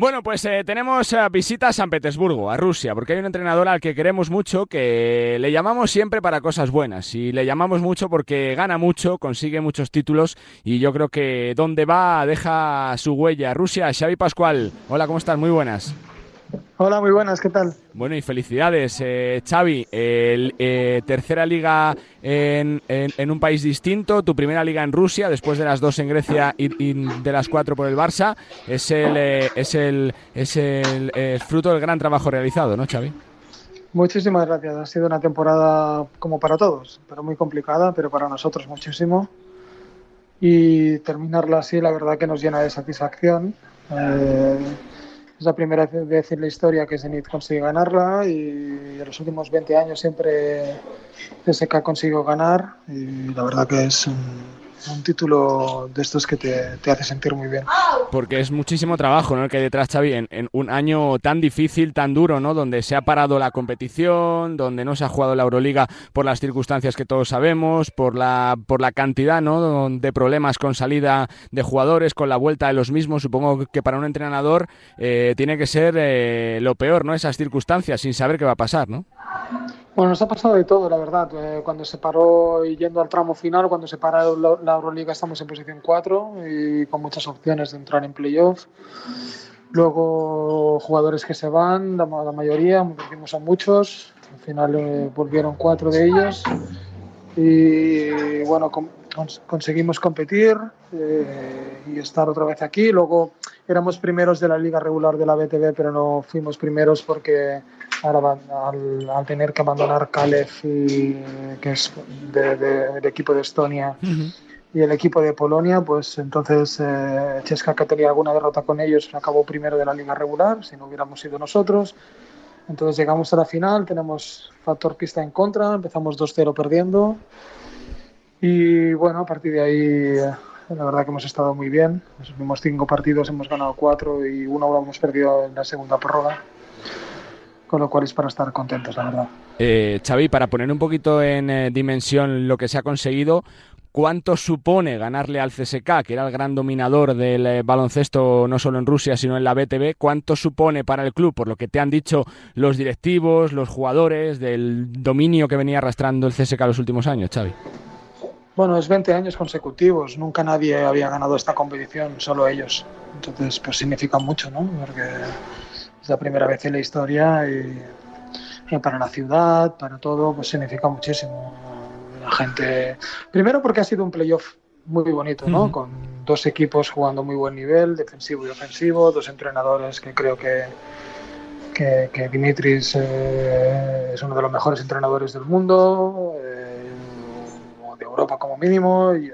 Bueno, pues eh, tenemos eh, visita a San Petersburgo, a Rusia, porque hay un entrenador al que queremos mucho, que le llamamos siempre para cosas buenas, y le llamamos mucho porque gana mucho, consigue muchos títulos, y yo creo que donde va deja su huella. Rusia, Xavi Pascual, hola, ¿cómo estás? Muy buenas. Hola, muy buenas, ¿qué tal? Bueno, y felicidades, eh, Xavi. El, eh, tercera liga en, en, un país distinto, tu primera liga en Rusia, después de las dos en Grecia y, de las cuatro por el Barça. Es el, eh, es el, es el fruto del gran trabajo realizado, ¿no, Xavi? Muchísimas gracias. Ha sido una temporada como para todos, pero muy complicada, pero para nosotros muchísimo. Y terminarla así, la verdad que nos llena de satisfacción. Eh, es la primera vez en la historia que Zenit consigue ganarla y en los últimos 20 años siempre CSK ha conseguido ganar y la verdad que es un, un título de estos que te, te, hace sentir muy bien. Porque es muchísimo trabajo ¿no? el que hay detrás, Xavi, en, en, un año tan difícil, tan duro, ¿no? donde se ha parado la competición, donde no se ha jugado la Euroliga por las circunstancias que todos sabemos, por la, por la cantidad ¿no? de problemas con salida de jugadores, con la vuelta de los mismos. Supongo que para un entrenador eh, tiene que ser eh, lo peor, ¿no? esas circunstancias, sin saber qué va a pasar. ¿no? Bueno, nos ha pasado de todo, la verdad. Eh, cuando se paró y yendo al tramo final, cuando se para la Euroliga estamos en posición 4 y con muchas opciones de entrar en playoff. Luego jugadores que se van, la, la mayoría, perdimos a muchos. Al final eh, volvieron cuatro de ellos y bueno, con, conseguimos competir eh, y estar otra vez aquí. Luego éramos primeros de la liga regular de la BTV, pero no fuimos primeros porque ahora al, al, tener que abandonar Calef, y, que es del de, de equipo de Estonia, uh -huh. y el equipo de Polonia, pues entonces eh, Cheska, que tenía alguna derrota con ellos, acabó primero de la liga regular, si no hubiéramos sido nosotros. Entonces llegamos a la final, tenemos factor pista en contra, empezamos 2-0 perdiendo. Y bueno, a partir de ahí, la verdad que hemos estado muy bien. Los últimos cinco partidos hemos ganado cuatro y uno lo hemos perdido en la segunda prórroga con lo cual es para estar contentos, la verdad. Eh, Xavi, para poner un poquito en eh, dimensión lo que se ha conseguido, ¿cuánto supone ganarle al CSK, que era el gran dominador del eh, baloncesto no solo en Rusia, sino en la BTV? ¿Cuánto supone para el club, por lo que te han dicho los directivos, los jugadores, del dominio que venía arrastrando el CSK los últimos años, Xavi? Bueno, es 20 años consecutivos, nunca nadie había ganado esta competición, solo ellos. Entonces, pues significa mucho, ¿no? Porque es la primera vez en la historia y, y, para la ciudad, para todo, pues significa muchísimo. La gente, primero porque ha sido un playoff muy bonito, ¿no? Uh -huh. Con dos equipos jugando muy buen nivel, defensivo y ofensivo, dos entrenadores que creo que, que, que Dimitris eh, es uno de los mejores entrenadores del mundo, eh, Europa como mínimo, y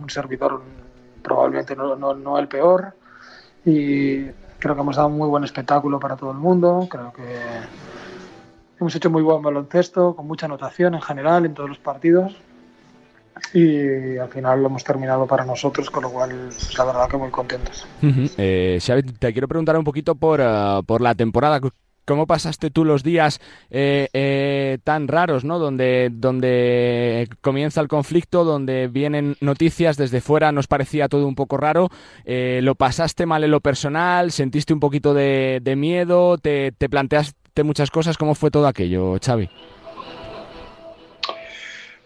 un servidor probablemente no, no, no el peor. Y creo que hemos dado un muy buen espectáculo para todo el mundo, creo que hemos hecho muy buen baloncesto, con mucha anotación en general en todos los partidos y al final lo hemos terminado para nosotros, con lo cual pues, la verdad que muy contentos. Eh, te quiero preguntar un poquito por, uh, por la temporada. ¿Cómo pasaste tú los días eh, eh, tan raros, ¿no? Donde, donde comienza el conflicto, donde vienen noticias desde fuera, nos parecía todo un poco raro. Eh, ¿Lo pasaste mal en lo personal? ¿Sentiste un poquito de, de miedo? ¿Te, ¿Te, planteaste muchas cosas? ¿Cómo fue todo aquello, Xavi?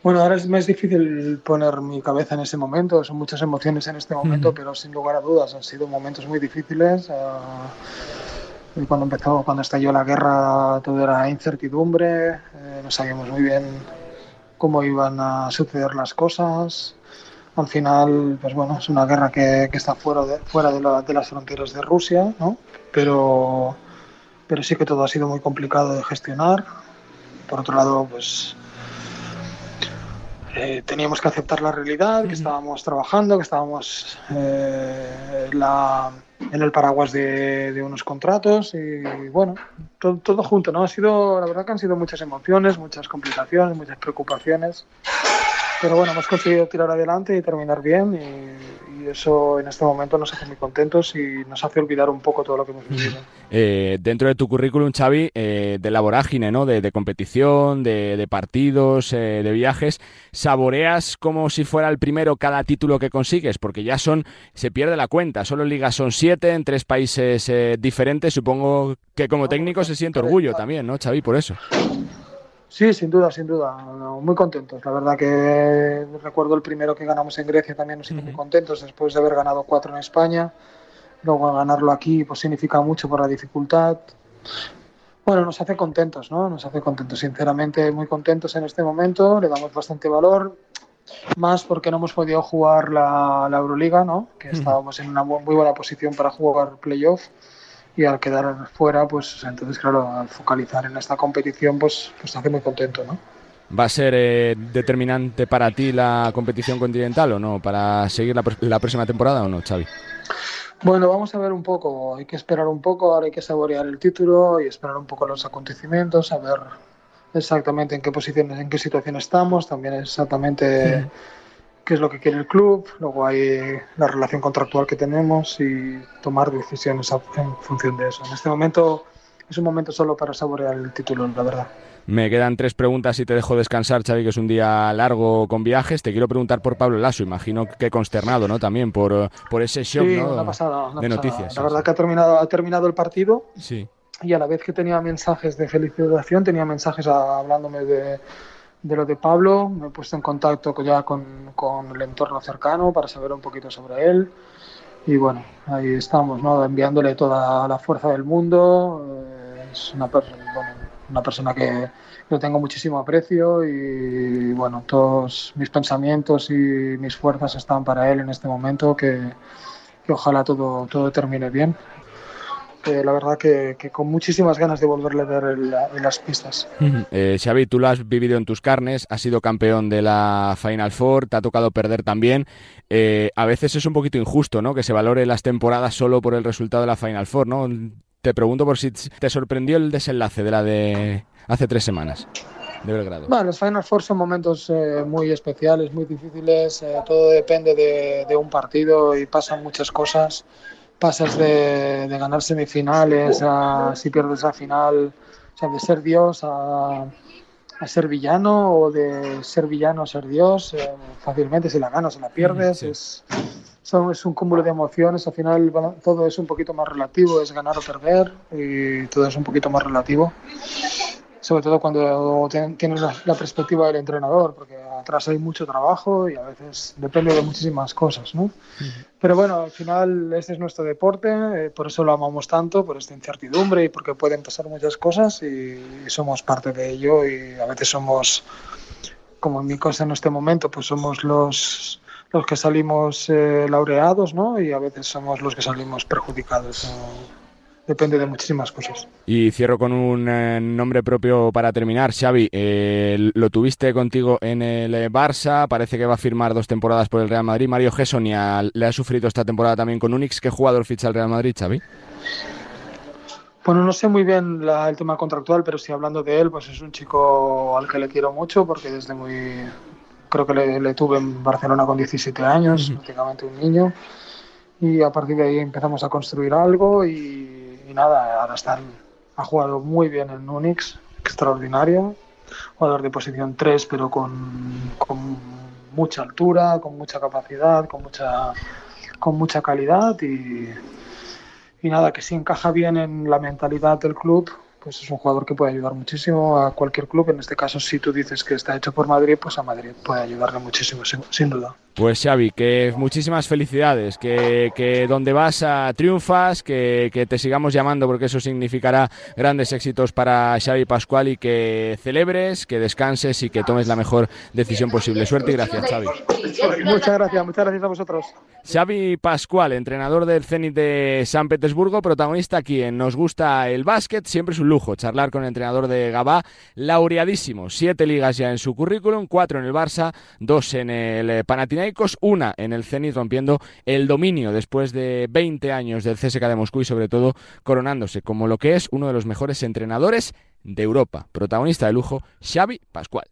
Bueno, ahora es más difícil poner mi cabeza en ese momento, son muchas emociones en este momento, uh -huh. pero sin lugar a dudas han sido momentos muy difíciles. Uh, cuando empezó, cuando estalló la guerra, todo era incertidumbre, eh, no sabíamos muy bien cómo iban a suceder las cosas. Al final, pues bueno, es una guerra que, que está fuera, de, fuera de, la, de, las fronteras de Rusia, ¿no? Pero, pero sí que todo ha sido muy complicado de gestionar. Por otro lado, pues eh, teníamos que aceptar la realidad, que estábamos trabajando, que estábamos eh, la, en el paraguas de, de, unos contratos y bueno, todo, todo, junto, ¿no? Ha sido, la verdad que han sido muchas emociones, muchas complicaciones, muchas preocupaciones, pero bueno, hemos conseguido tirar adelante y terminar bien y, eso en este momento nos hace muy contentos y nos hace olvidar un poco todo lo que hemos vivido. Eh, dentro de tu currículum, Xavi, eh, de la vorágine, ¿no? De, competición, de, partidos, eh, de viajes, ¿saboreas como si fuera el primero cada título que consigues? Porque ya son, se pierde la cuenta, solo en ligas son siete en tres países diferentes, supongo que como técnico se siente orgullo también, ¿no, Xavi, por eso? Sí, sin duda, sin duda. Muy contentos. La verdad que recuerdo el primero que ganamos en Grecia también nos hizo muy contentos después de haber ganado cuatro en España. Luego ganarlo aquí pues significa mucho por la dificultad. Bueno, nos hace contentos, ¿no? Nos hace contentos, sinceramente muy contentos en este momento. Le damos bastante valor, más porque no hemos podido jugar la, Euroliga, ¿no? Que estábamos en una muy buena posición para jugar playoff y al quedar fuera, pues entonces, claro, al focalizar en esta competición, pues, pues hace muy contento, ¿no? ¿Va a ser eh, determinante para ti la competición continental o no? ¿Para seguir la, próxima temporada o no, Xavi? Bueno, vamos a ver un poco, hay que esperar un poco, ahora hay que saborear el título y esperar un poco los acontecimientos, a ver exactamente en qué posiciones, en qué situación estamos, también exactamente qué es lo que quiere el club, luego hay la relación contractual que tenemos y tomar decisiones en función de eso. En este momento es un momento solo para saborear el título, la verdad. Me quedan tres preguntas y te dejo descansar, Xavi, que es un día largo con viajes. Te quiero preguntar por Pablo Lasso, imagino que consternado, ¿no? También por, por ese shock de noticias. La verdad que ha terminado, ha terminado el partido. Sí. Y a la vez que tenía mensajes de felicitación, tenía mensajes hablándome de, de lo de Pablo, me he puesto en contacto ya con, con, el entorno cercano para saber un poquito sobre él. Y bueno, ahí estamos, ¿no? enviándole toda la fuerza del mundo. Eh, es una, una persona que yo tengo muchísimo aprecio y bueno, todos mis pensamientos y mis fuerzas están para él en este momento, que, que ojalá todo, todo termine bien la verdad que, con muchísimas ganas de volverle a ver en, las pistas. Eh, Xavi, tú lo has vivido en tus carnes, has sido campeón de la Final Four, te ha tocado perder también. Eh, a veces es un poquito injusto, ¿no? Que se valore las temporadas solo por el resultado de la Final Four, ¿no? Te pregunto por si te sorprendió el desenlace de la de hace tres semanas. De Belgrado. Bueno, los Final Four son momentos eh, muy especiales, muy difíciles. todo depende de, de un partido y pasan muchas cosas pasas de, ganar semifinales a si pierdes la final, o sea, de ser Dios a, ser villano o de ser villano a ser Dios, eh, fácilmente si la ganas o la pierdes, es, son, es un cúmulo de emociones, al final todo es un poquito más relativo, es ganar o perder y todo es un poquito más relativo sobre todo cuando tienes la, perspectiva del entrenador, porque atrás hay mucho trabajo y a veces depende de muchísimas cosas, ¿no? Pero bueno, al final este es nuestro deporte, eh, por eso lo amamos tanto, por esta incertidumbre y porque pueden pasar muchas cosas y, somos parte de ello y a veces somos, como en mi cosa en este momento, pues somos los los que salimos eh, laureados, ¿no? Y a veces somos los que salimos perjudicados depende de muchísimas cosas. Y cierro con un eh, nombre propio para terminar. Xavi, eh, lo tuviste contigo en el eh, Barça, parece que va a firmar dos temporadas por el Real Madrid. Mario Gessonia le ha sufrido esta temporada también con Unix. ¿Qué jugador ficha el Real Madrid, Xavi? Bueno, no sé muy bien el tema contractual, pero sí hablando de él, pues es un chico al que le quiero mucho porque desde muy... Creo que le, tuve en Barcelona con 17 años, prácticamente un niño. Y a partir de ahí empezamos a construir algo y nada, ahora están, ha jugado muy bien en Unix, extraordinario, jugador de posición 3, pero con, con, mucha altura, con mucha capacidad, con mucha, con mucha calidad y, y nada, que si encaja bien en la mentalidad del club, pues es un jugador que puede ayudar muchísimo a cualquier club. En este caso, si tú dices que está hecho por Madrid, pues a Madrid puede ayudarle muchísimo, sin, duda. Pues Xavi, que muchísimas felicidades, que, que donde vas a triunfas, que, que, te sigamos llamando porque eso significará grandes éxitos para Xavi Pascual y que celebres, que descanses y que tomes la mejor decisión posible. Suerte y gracias, Xavi. Muchas gracias, muchas gracias a vosotros. Xavi Pascual, entrenador del Zenit de San Petersburgo, protagonista aquí en Nos Gusta el Básquet, siempre es un lujo charlar con el entrenador de Gabá, laureadísimo, siete ligas ya en su currículum, cuatro en el Barça, dos en el Panathinaikos, una en el Zenit rompiendo el dominio después de 20 años del CSK de Moscú y sobre todo coronándose como lo que es uno de los mejores entrenadores de Europa, protagonista de lujo Xavi Pascual.